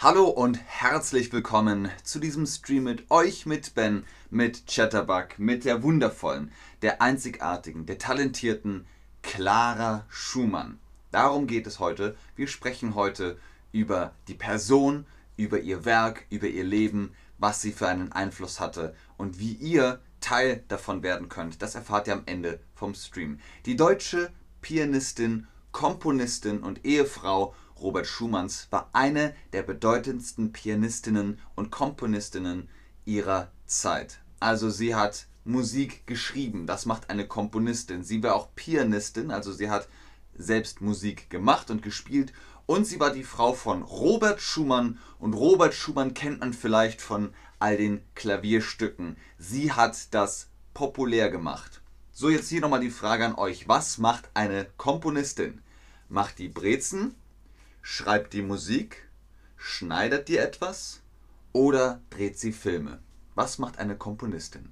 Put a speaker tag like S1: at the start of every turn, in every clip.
S1: Hallo und herzlich willkommen zu diesem Stream mit euch, mit Ben, mit Chatterbug, mit der wundervollen, der einzigartigen, der talentierten Clara Schumann. Darum geht es heute. Wir sprechen heute über die Person, über ihr Werk, über ihr Leben, was sie für einen Einfluss hatte und wie ihr Teil davon werden könnt. Das erfahrt ihr am Ende vom Stream. Die deutsche Pianistin, Komponistin und Ehefrau Robert Schumanns war eine der bedeutendsten Pianistinnen und Komponistinnen ihrer Zeit. Also sie hat Musik geschrieben, das macht eine Komponistin. Sie war auch Pianistin, also sie hat selbst Musik gemacht und gespielt und sie war die Frau von Robert Schumann und Robert Schumann kennt man vielleicht von all den Klavierstücken. Sie hat das populär gemacht. So, jetzt hier nochmal die Frage an euch. Was macht eine Komponistin? Macht die Brezen? Schreibt die Musik? Schneidet die etwas? Oder dreht sie Filme? Was macht eine Komponistin?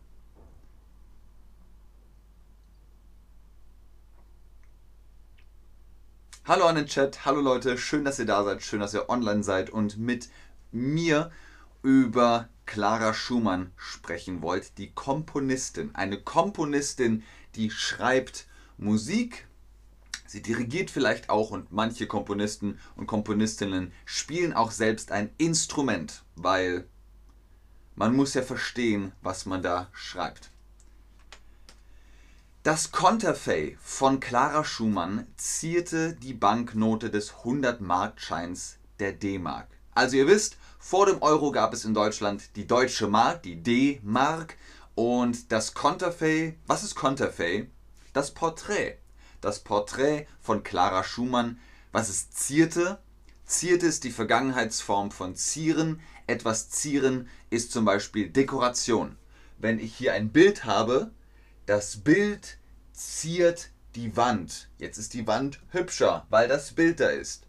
S1: Hallo an den Chat, hallo Leute, schön, dass ihr da seid, schön, dass ihr online seid und mit mir über Clara Schumann sprechen wollt, die Komponistin. Eine Komponistin, die schreibt Musik, sie dirigiert vielleicht auch und manche Komponisten und Komponistinnen spielen auch selbst ein Instrument, weil man muss ja verstehen, was man da schreibt. Das Konterfei von Clara Schumann zierte die Banknote des 100-Markscheins der D-Mark. Also ihr wisst, vor dem Euro gab es in Deutschland die deutsche Mark, die D-Mark und das Konterfei. Was ist Konterfei? Das Porträt. Das Porträt von Clara Schumann. Was es zierte? Zierte ist die Vergangenheitsform von zieren. Etwas zieren ist zum Beispiel Dekoration. Wenn ich hier ein Bild habe, das Bild ziert die Wand. Jetzt ist die Wand hübscher, weil das Bild da ist.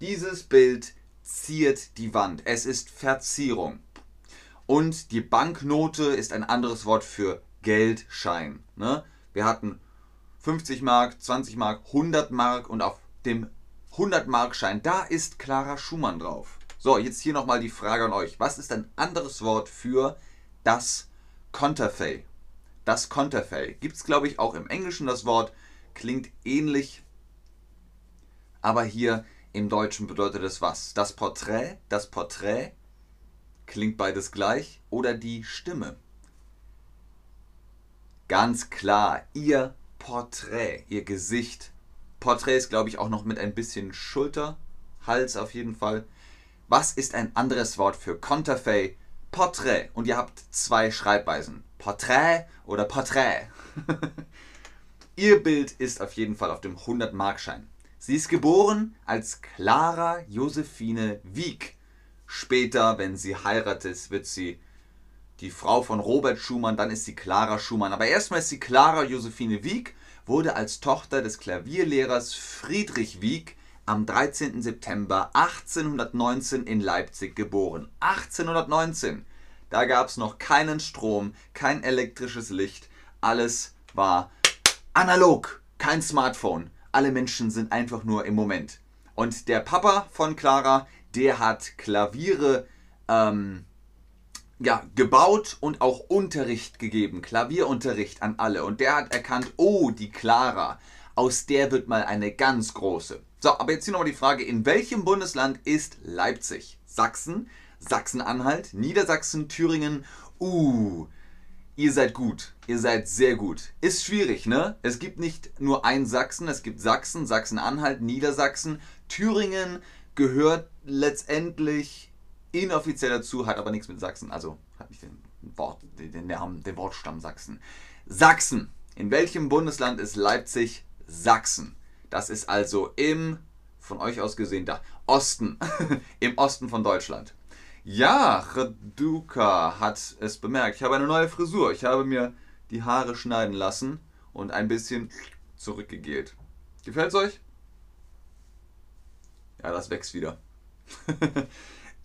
S1: Dieses Bild ziert die Wand. Es ist Verzierung. Und die Banknote ist ein anderes Wort für Geldschein. Ne? Wir hatten 50 Mark, 20 Mark, 100 Mark und auf dem 100 Mark Schein, da ist Clara Schumann drauf. So, jetzt hier nochmal die Frage an euch. Was ist ein anderes Wort für das Konterfei? Das Konterfei. Gibt es, glaube ich, auch im Englischen das Wort. Klingt ähnlich. Aber hier im Deutschen bedeutet es was? Das Porträt, das Porträt, klingt beides gleich, oder die Stimme? Ganz klar, ihr Porträt, ihr Gesicht. Porträt ist, glaube ich, auch noch mit ein bisschen Schulter, Hals auf jeden Fall. Was ist ein anderes Wort für Konterfei? Porträt. Und ihr habt zwei Schreibweisen. Porträt oder Porträt. ihr Bild ist auf jeden Fall auf dem 100-Markschein. Sie ist geboren als Clara Josephine Wieck. Später, wenn sie heiratet, wird sie die Frau von Robert Schumann, dann ist sie Clara Schumann. Aber erstmal ist sie Clara Josephine Wieck, wurde als Tochter des Klavierlehrers Friedrich Wieck am 13. September 1819 in Leipzig geboren. 1819! Da gab es noch keinen Strom, kein elektrisches Licht, alles war analog, kein Smartphone alle Menschen sind einfach nur im Moment. Und der Papa von Clara, der hat Klaviere ähm, ja, gebaut und auch Unterricht gegeben, Klavierunterricht an alle. Und der hat erkannt, oh, die Clara, aus der wird mal eine ganz große. So, aber jetzt hier nochmal die Frage, in welchem Bundesland ist Leipzig? Sachsen, Sachsen-Anhalt, Niedersachsen, Thüringen, uh, ihr seid gut. Ihr seid sehr gut. Ist schwierig, ne? Es gibt nicht nur ein Sachsen, es gibt Sachsen, Sachsen-Anhalt, Niedersachsen. Thüringen gehört letztendlich inoffiziell dazu, hat aber nichts mit Sachsen, also hat nicht den, Wort, den, Namen, den Wortstamm Sachsen. Sachsen. In welchem Bundesland ist Leipzig? Sachsen. Das ist also im, von euch aus gesehen, da, Osten. Im Osten von Deutschland. Ja, Reduka hat es bemerkt. Ich habe eine neue Frisur. Ich habe mir die Haare schneiden lassen und ein bisschen zurückgegelt. Gefällt es euch? Ja, das wächst wieder.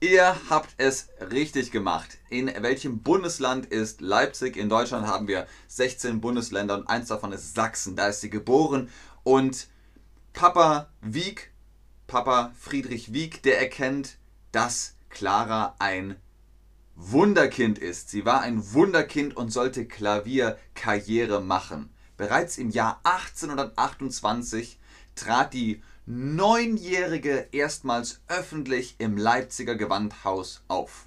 S1: Ihr habt es richtig gemacht. In welchem Bundesland ist Leipzig? In Deutschland haben wir 16 Bundesländer und eins davon ist Sachsen. Da ist sie geboren. Und Papa Wieck, Papa Friedrich Wieck, der erkennt, dass Clara ein Wunderkind ist. Sie war ein Wunderkind und sollte Klavierkarriere machen. Bereits im Jahr 1828 trat die Neunjährige erstmals öffentlich im Leipziger Gewandhaus auf.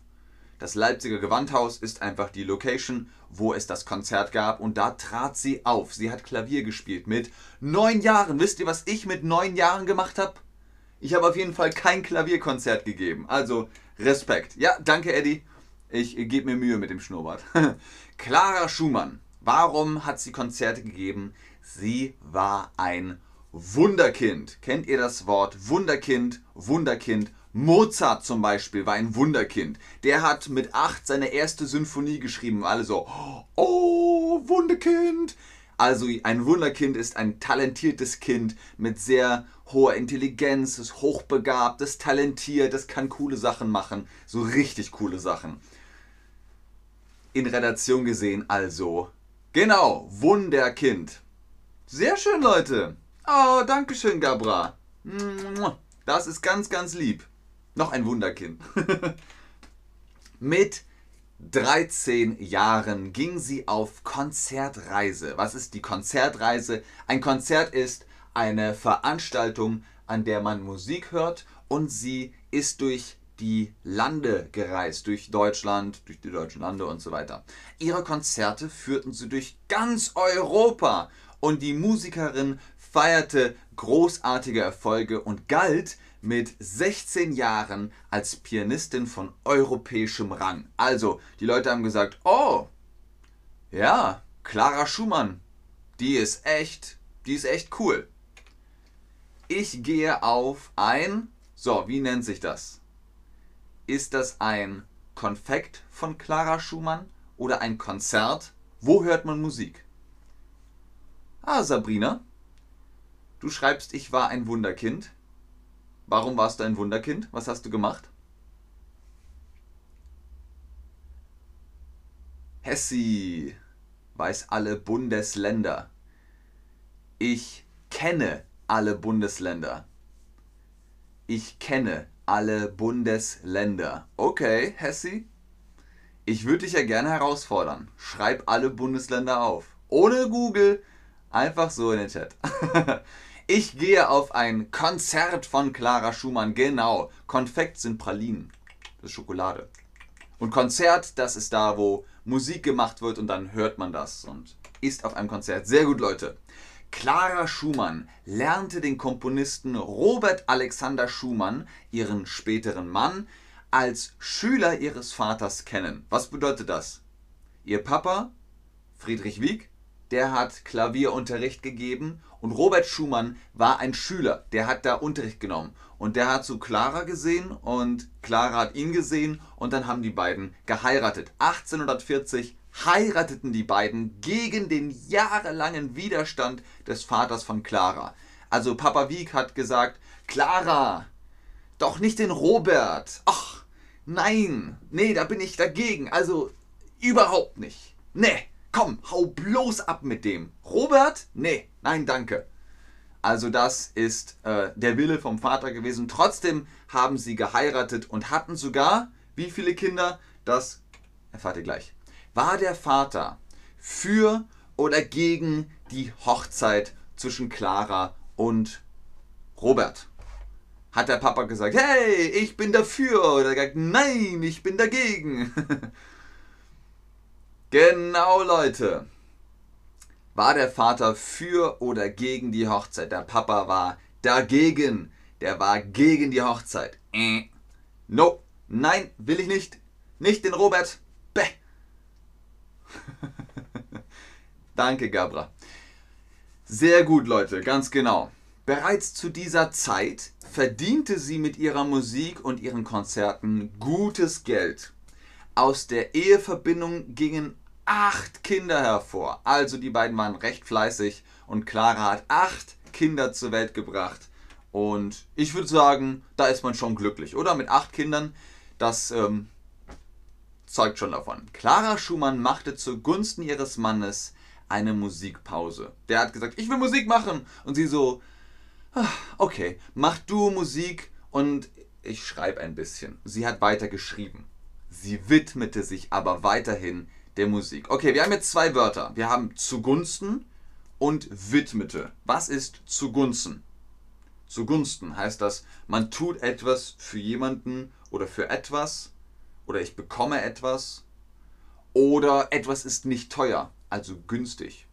S1: Das Leipziger Gewandhaus ist einfach die Location, wo es das Konzert gab und da trat sie auf. Sie hat Klavier gespielt mit neun Jahren. Wisst ihr, was ich mit neun Jahren gemacht habe? Ich habe auf jeden Fall kein Klavierkonzert gegeben. Also Respekt. Ja, danke Eddie. Ich gebe mir Mühe mit dem Schnurrbart. Clara Schumann. Warum hat sie Konzerte gegeben? Sie war ein Wunderkind. Kennt ihr das Wort Wunderkind? Wunderkind. Mozart zum Beispiel war ein Wunderkind. Der hat mit acht seine erste Symphonie geschrieben. Alle so, oh, Wunderkind. Also ein Wunderkind ist ein talentiertes Kind mit sehr hoher Intelligenz, ist hochbegabt, ist talentiert, das kann coole Sachen machen. So richtig coole Sachen. In Relation gesehen also. Genau, Wunderkind. Sehr schön, Leute. Oh, danke schön, Gabra. Das ist ganz, ganz lieb. Noch ein Wunderkind. Mit 13 Jahren ging sie auf Konzertreise. Was ist die Konzertreise? Ein Konzert ist eine Veranstaltung, an der man Musik hört und sie ist durch die Lande gereist, durch Deutschland, durch die deutschen Lande und so weiter. Ihre Konzerte führten sie durch ganz Europa und die Musikerin feierte großartige Erfolge und galt mit 16 Jahren als Pianistin von europäischem Rang. Also, die Leute haben gesagt, oh, ja, Clara Schumann, die ist echt, die ist echt cool. Ich gehe auf ein, so, wie nennt sich das? Ist das ein Konfekt von Clara Schumann oder ein Konzert? Wo hört man Musik? Ah, Sabrina, Du schreibst, ich war ein Wunderkind. Warum warst du ein Wunderkind? Was hast du gemacht? Hessi weiß alle Bundesländer. Ich kenne alle Bundesländer. Ich kenne alle Bundesländer. Okay, Hessi. Ich würde dich ja gerne herausfordern. Schreib alle Bundesländer auf. Ohne Google. Einfach so in den Chat. Ich gehe auf ein Konzert von Clara Schumann. Genau. Konfekt sind Pralinen. Das ist Schokolade. Und Konzert, das ist da, wo Musik gemacht wird und dann hört man das und ist auf einem Konzert. Sehr gut, Leute. Clara Schumann lernte den Komponisten Robert Alexander Schumann, ihren späteren Mann, als Schüler ihres Vaters kennen. Was bedeutet das? Ihr Papa, Friedrich Wieck, der hat Klavierunterricht gegeben und Robert Schumann war ein Schüler, der hat da Unterricht genommen und der hat zu Clara gesehen und Clara hat ihn gesehen und dann haben die beiden geheiratet. 1840 heirateten die beiden gegen den jahrelangen Widerstand des Vaters von Clara. Also Papa Wieck hat gesagt, Clara, doch nicht den Robert. Ach, nein, nee, da bin ich dagegen. Also überhaupt nicht. Nee. Komm, hau bloß ab mit dem. Robert? Nee, nein, danke. Also das ist äh, der Wille vom Vater gewesen. Trotzdem haben sie geheiratet und hatten sogar, wie viele Kinder? Das erfahrt ihr gleich. War der Vater für oder gegen die Hochzeit zwischen Clara und Robert? Hat der Papa gesagt, hey, ich bin dafür? Oder gesagt, nein, ich bin dagegen? Genau, Leute. War der Vater für oder gegen die Hochzeit? Der Papa war dagegen. Der war gegen die Hochzeit. Äh. No. Nein, will ich nicht. Nicht den Robert. Bäh. Danke, Gabra. Sehr gut, Leute, ganz genau. Bereits zu dieser Zeit verdiente sie mit ihrer Musik und ihren Konzerten gutes Geld. Aus der Eheverbindung gingen acht Kinder hervor. Also die beiden waren recht fleißig und Clara hat acht Kinder zur Welt gebracht. Und ich würde sagen, da ist man schon glücklich, oder? Mit acht Kindern, das ähm, zeugt schon davon. Clara Schumann machte zugunsten ihres Mannes eine Musikpause. Der hat gesagt, ich will Musik machen. Und sie so, ah, okay, mach du Musik und ich schreibe ein bisschen. Sie hat weiter geschrieben. Sie widmete sich aber weiterhin der Musik. Okay, wir haben jetzt zwei Wörter. Wir haben zugunsten und widmete. Was ist zugunsten? Zugunsten heißt das, man tut etwas für jemanden oder für etwas oder ich bekomme etwas oder etwas ist nicht teuer, also günstig.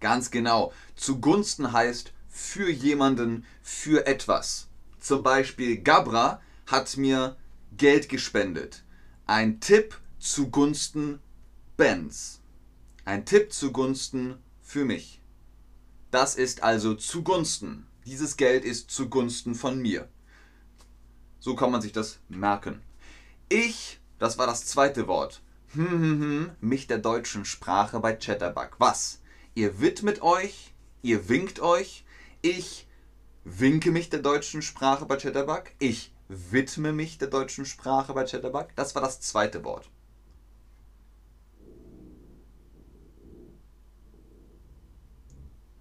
S1: Ganz genau. Zugunsten heißt für jemanden, für etwas. Zum Beispiel Gabra hat mir Geld gespendet. Ein Tipp zugunsten Bens. Ein Tipp zugunsten für mich. Das ist also zugunsten. Dieses Geld ist zugunsten von mir. So kann man sich das merken. Ich, das war das zweite Wort, hm, hm, hm, mich der deutschen Sprache bei Chatterbug. Was? Ihr widmet euch, ihr winkt euch, ich winke mich der deutschen Sprache bei Chatterbug, ich widme mich der deutschen Sprache bei Chatterbug. Das war das zweite Wort.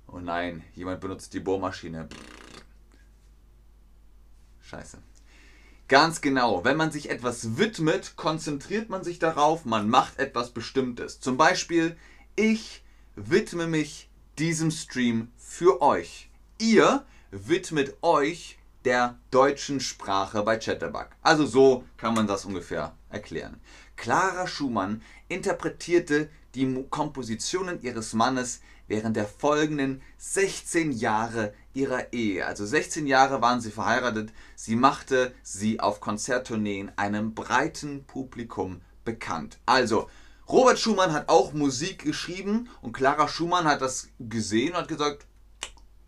S1: Oh nein, jemand benutzt die Bohrmaschine. Scheiße. Ganz genau, wenn man sich etwas widmet, konzentriert man sich darauf, man macht etwas Bestimmtes. Zum Beispiel, ich widme mich diesem Stream für euch. Ihr widmet euch der deutschen Sprache bei Chatterbug. Also so kann man das ungefähr erklären. Clara Schumann interpretierte die Kompositionen ihres Mannes während der folgenden 16 Jahre ihrer Ehe. Also 16 Jahre waren sie verheiratet. Sie machte sie auf Konzerttourneen einem breiten Publikum bekannt. Also, Robert Schumann hat auch Musik geschrieben und Clara Schumann hat das gesehen und hat gesagt,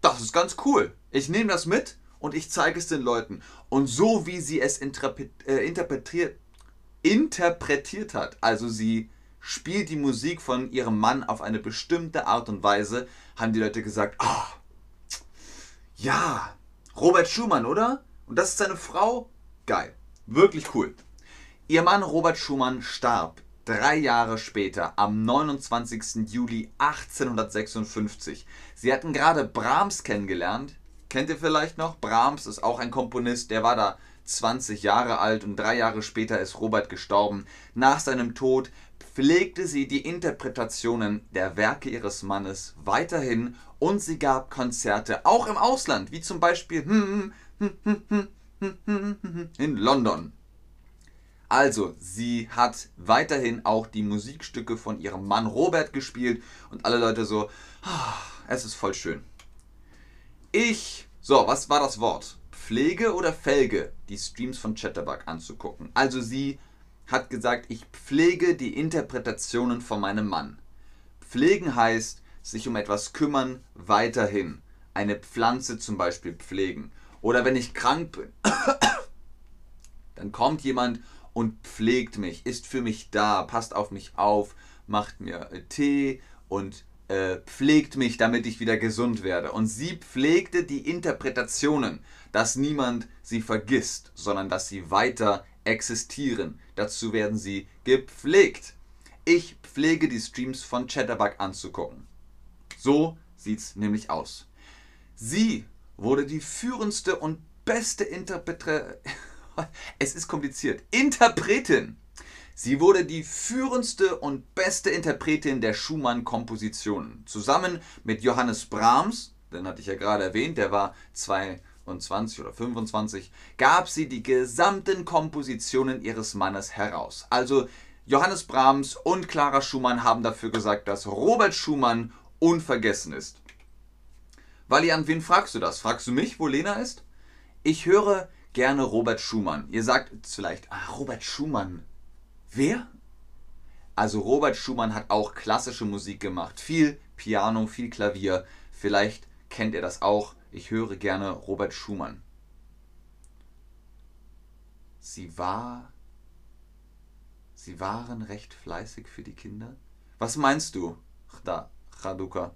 S1: das ist ganz cool. Ich nehme das mit und ich zeige es den Leuten. Und so wie sie es äh, interpretiert, interpretiert hat, also sie spielt die Musik von ihrem Mann auf eine bestimmte Art und Weise, haben die Leute gesagt, ah, oh, ja, Robert Schumann, oder? Und das ist seine Frau? Geil. Wirklich cool. Ihr Mann Robert Schumann starb drei Jahre später, am 29. Juli 1856. Sie hatten gerade Brahms kennengelernt. Kennt ihr vielleicht noch? Brahms ist auch ein Komponist, der war da 20 Jahre alt und drei Jahre später ist Robert gestorben. Nach seinem Tod pflegte sie die Interpretationen der Werke ihres Mannes weiterhin und sie gab Konzerte auch im Ausland, wie zum Beispiel in London. Also, sie hat weiterhin auch die Musikstücke von ihrem Mann Robert gespielt und alle Leute so, ah, es ist voll schön. Ich, so, was war das Wort? Pflege oder Felge, die Streams von Chatterbug anzugucken. Also sie hat gesagt, ich pflege die Interpretationen von meinem Mann. Pflegen heißt, sich um etwas kümmern, weiterhin. Eine Pflanze zum Beispiel pflegen. Oder wenn ich krank bin, dann kommt jemand und pflegt mich, ist für mich da, passt auf mich auf, macht mir Tee und äh, pflegt mich, damit ich wieder gesund werde. Und sie pflegte die Interpretationen, dass niemand sie vergisst, sondern dass sie weiter existieren. Dazu werden sie gepflegt. Ich pflege die Streams von Chatterbug anzugucken. So sieht's nämlich aus. Sie wurde die führendste und beste Interpretin. es ist kompliziert. Interpretin. Sie wurde die führendste und beste Interpretin der Schumann-Kompositionen. Zusammen mit Johannes Brahms, den hatte ich ja gerade erwähnt, der war zwei 20 oder 25, gab sie die gesamten Kompositionen ihres Mannes heraus. Also Johannes Brahms und Clara Schumann haben dafür gesagt, dass Robert Schumann unvergessen ist. Valian, wen fragst du das? Fragst du mich, wo Lena ist? Ich höre gerne Robert Schumann. Ihr sagt vielleicht, ah, Robert Schumann. Wer? Also Robert Schumann hat auch klassische Musik gemacht. Viel Piano, viel Klavier. Vielleicht kennt ihr das auch. Ich höre gerne Robert Schumann. Sie war. Sie waren recht fleißig für die Kinder? Was meinst du, Raduka?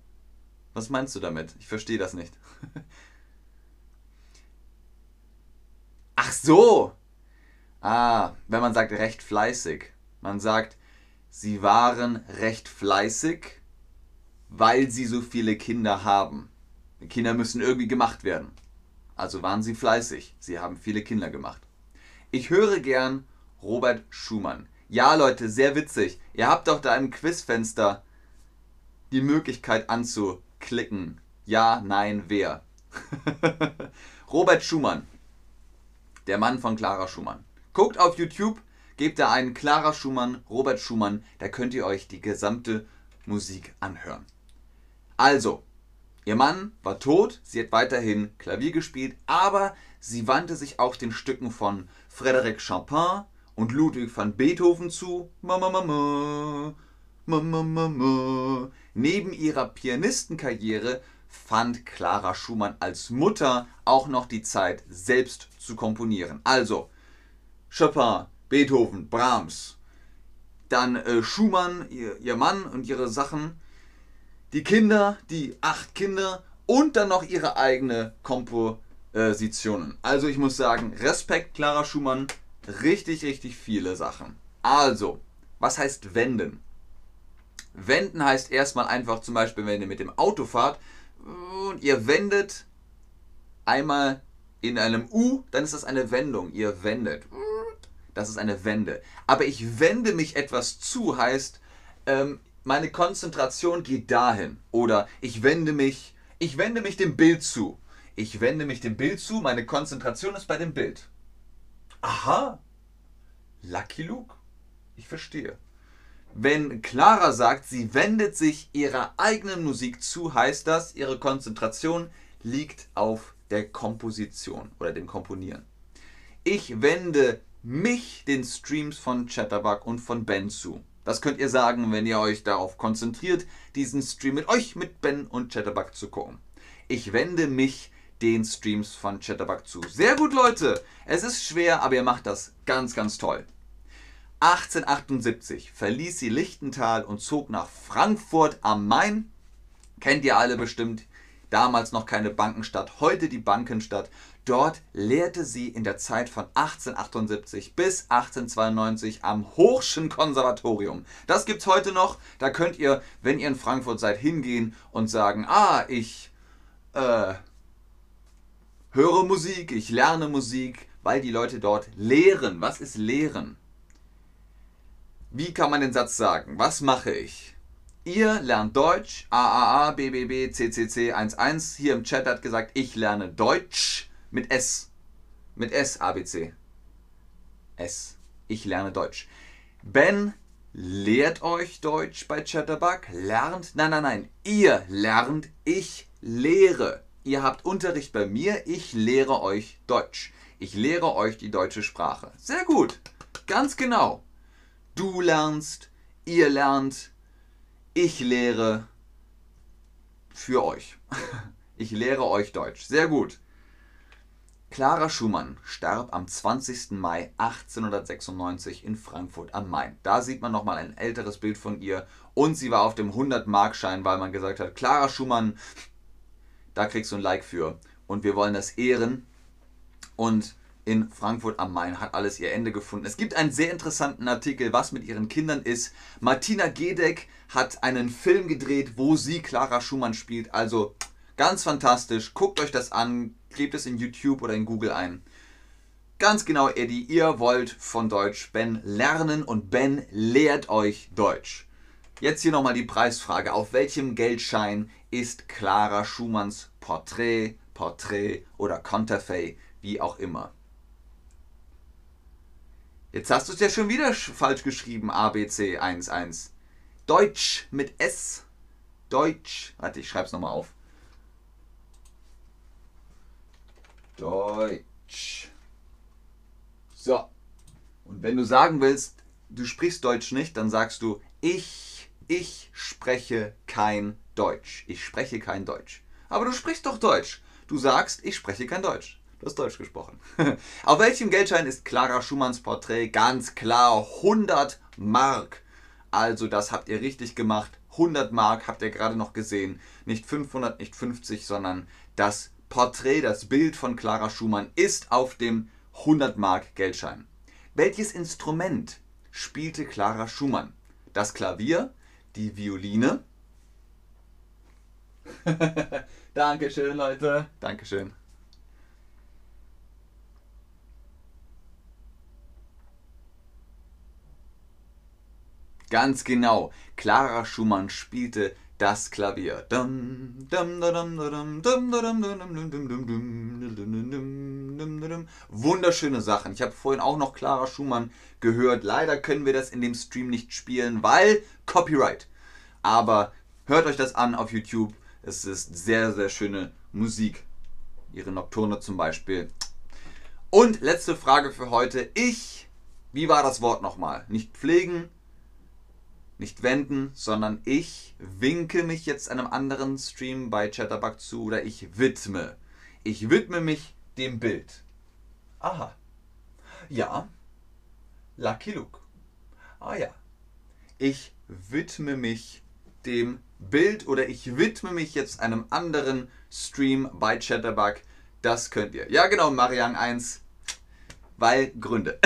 S1: Was meinst du damit? Ich verstehe das nicht. Ach so! Ah, wenn man sagt recht fleißig. Man sagt, sie waren recht fleißig weil sie so viele Kinder haben. Die Kinder müssen irgendwie gemacht werden. Also waren sie fleißig. Sie haben viele Kinder gemacht. Ich höre gern Robert Schumann. Ja, Leute, sehr witzig. Ihr habt doch da im Quizfenster die Möglichkeit anzuklicken. Ja, nein, wer. Robert Schumann. Der Mann von Clara Schumann. Guckt auf YouTube, gebt da einen Clara Schumann, Robert Schumann, da könnt ihr euch die gesamte Musik anhören. Also, ihr Mann war tot, sie hat weiterhin Klavier gespielt, aber sie wandte sich auch den Stücken von Frédéric Chopin und Ludwig van Beethoven zu. Mama, Mama, Mama, Mama. Neben ihrer Pianistenkarriere fand Clara Schumann als Mutter auch noch die Zeit, selbst zu komponieren. Also Chopin, Beethoven, Brahms, dann äh, Schumann, ihr, ihr Mann und ihre Sachen die Kinder, die acht Kinder und dann noch ihre eigene Kompositionen. Also ich muss sagen, Respekt, Clara Schumann, richtig, richtig viele Sachen. Also, was heißt wenden? Wenden heißt erstmal einfach zum Beispiel, wenn ihr mit dem Auto fahrt und ihr wendet einmal in einem U, dann ist das eine Wendung. Ihr wendet. Das ist eine Wende. Aber ich wende mich etwas zu heißt, ähm, meine Konzentration geht dahin. Oder ich wende mich, ich wende mich dem Bild zu. Ich wende mich dem Bild zu, meine Konzentration ist bei dem Bild. Aha. Lucky Luke. Ich verstehe. Wenn Clara sagt, sie wendet sich ihrer eigenen Musik zu, heißt das, ihre Konzentration liegt auf der Komposition oder dem Komponieren. Ich wende mich den Streams von Chatterbug und von Ben zu. Das könnt ihr sagen, wenn ihr euch darauf konzentriert, diesen Stream mit euch, mit Ben und Chatterbug zu gucken. Ich wende mich den Streams von Chatterbug zu. Sehr gut, Leute. Es ist schwer, aber ihr macht das ganz, ganz toll. 1878 verließ sie Lichtental und zog nach Frankfurt am Main. Kennt ihr alle bestimmt. Damals noch keine Bankenstadt, heute die Bankenstadt. Dort lehrte sie in der Zeit von 1878 bis 1892 am Hochschen Konservatorium. Das gibt es heute noch. Da könnt ihr, wenn ihr in Frankfurt seid, hingehen und sagen, ah, ich äh, höre Musik, ich lerne Musik, weil die Leute dort lehren. Was ist lehren? Wie kann man den Satz sagen? Was mache ich? Ihr lernt Deutsch, AAA, BBB, CCC 11. Hier im Chat hat gesagt, ich lerne Deutsch. Mit S. Mit S, ABC. S. Ich lerne Deutsch. Ben lehrt euch Deutsch bei Chatterbug. Lernt. Nein, nein, nein. Ihr lernt. Ich lehre. Ihr habt Unterricht bei mir. Ich lehre euch Deutsch. Ich lehre euch die deutsche Sprache. Sehr gut. Ganz genau. Du lernst. Ihr lernt. Ich lehre für euch. Ich lehre euch Deutsch. Sehr gut. Clara Schumann starb am 20. Mai 1896 in Frankfurt am Main. Da sieht man nochmal ein älteres Bild von ihr und sie war auf dem 100-Markschein, weil man gesagt hat, Clara Schumann, da kriegst du ein Like für und wir wollen das ehren. Und in Frankfurt am Main hat alles ihr Ende gefunden. Es gibt einen sehr interessanten Artikel, was mit ihren Kindern ist. Martina Gedeck hat einen Film gedreht, wo sie Clara Schumann spielt. Also ganz fantastisch. Guckt euch das an, Gebt es in YouTube oder in Google ein. Ganz genau, Eddie, ihr wollt von Deutsch Ben lernen und Ben lehrt euch Deutsch. Jetzt hier nochmal die Preisfrage. Auf welchem Geldschein ist Clara Schumanns Porträt, Porträt oder Konterfei, wie auch immer? Jetzt hast du es ja schon wieder falsch geschrieben, ABC 11. Deutsch mit S. Deutsch. Warte, ich schreibe es nochmal auf. Deutsch. So. Und wenn du sagen willst, du sprichst Deutsch nicht, dann sagst du, ich, ich spreche kein Deutsch. Ich spreche kein Deutsch. Aber du sprichst doch Deutsch. Du sagst, ich spreche kein Deutsch. Du hast Deutsch gesprochen. Auf welchem Geldschein ist Clara Schumanns Porträt? Ganz klar 100 Mark. Also das habt ihr richtig gemacht. 100 Mark habt ihr gerade noch gesehen. Nicht 500, nicht 50, sondern das Porträt, das Bild von Clara Schumann ist auf dem 100 Mark Geldschein. Welches Instrument spielte Clara Schumann? Das Klavier, die Violine, Dankeschön, Leute. Dankeschön. Ganz genau. Clara Schumann spielte das Klavier. Wunderschöne Sachen. Ich habe vorhin auch noch Clara Schumann gehört. Leider können wir das in dem Stream nicht spielen, weil Copyright. Aber hört euch das an auf YouTube. Es ist sehr, sehr schöne Musik. Ihre Nocturne zum Beispiel. Und letzte Frage für heute. Ich, wie war das Wort nochmal? Nicht pflegen, nicht wenden, sondern ich winke mich jetzt einem anderen Stream bei Chatterbug zu oder ich widme. Ich widme mich dem Bild. Aha. Ja. Lucky Luke. Ah ja. Ich widme mich dem Bild oder ich widme mich jetzt einem anderen Stream bei Chatterbug. Das könnt ihr. Ja, genau, Marian 1. Weil Gründe.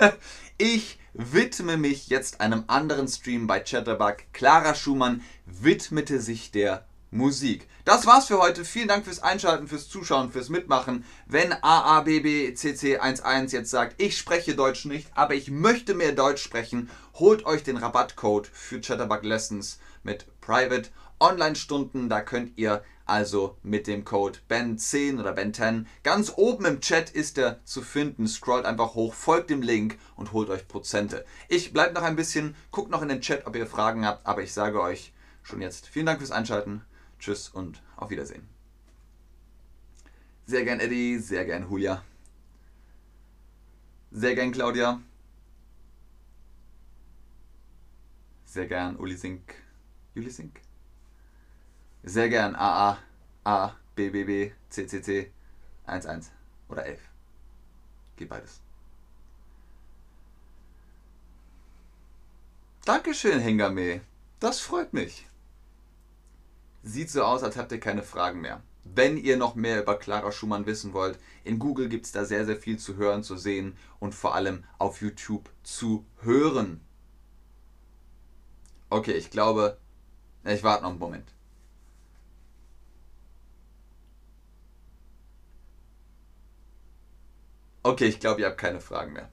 S1: ich widme mich jetzt einem anderen Stream bei Chatterbug. Clara Schumann widmete sich der Musik. Das war's für heute. Vielen Dank fürs Einschalten, fürs Zuschauen, fürs Mitmachen. Wenn AABBCC11 jetzt sagt, ich spreche Deutsch nicht, aber ich möchte mehr Deutsch sprechen, holt euch den Rabattcode für Chatterbug Lessons mit Private Online-Stunden. Da könnt ihr also mit dem Code BEN10 oder BEN10. Ganz oben im Chat ist er zu finden. Scrollt einfach hoch, folgt dem Link und holt euch Prozente. Ich bleibe noch ein bisschen, guckt noch in den Chat, ob ihr Fragen habt, aber ich sage euch schon jetzt vielen Dank fürs Einschalten. Tschüss und auf Wiedersehen. Sehr gern Eddie, sehr gern Julia. Sehr gern Claudia. Sehr gern Uli Sink. Juli Sink. Sehr gern AA, A, B, B, B, C, C, C, 1, 1 oder 11. Geht beides. Dankeschön, Hengame. Das freut mich. Sieht so aus, als habt ihr keine Fragen mehr. Wenn ihr noch mehr über Clara Schumann wissen wollt, in Google gibt es da sehr, sehr viel zu hören, zu sehen und vor allem auf YouTube zu hören. Okay, ich glaube, ich warte noch einen Moment. Okay, ich glaube, ihr habt keine Fragen mehr.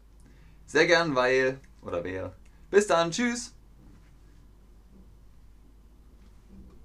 S1: Sehr gern, weil oder wer. Bis dann, tschüss.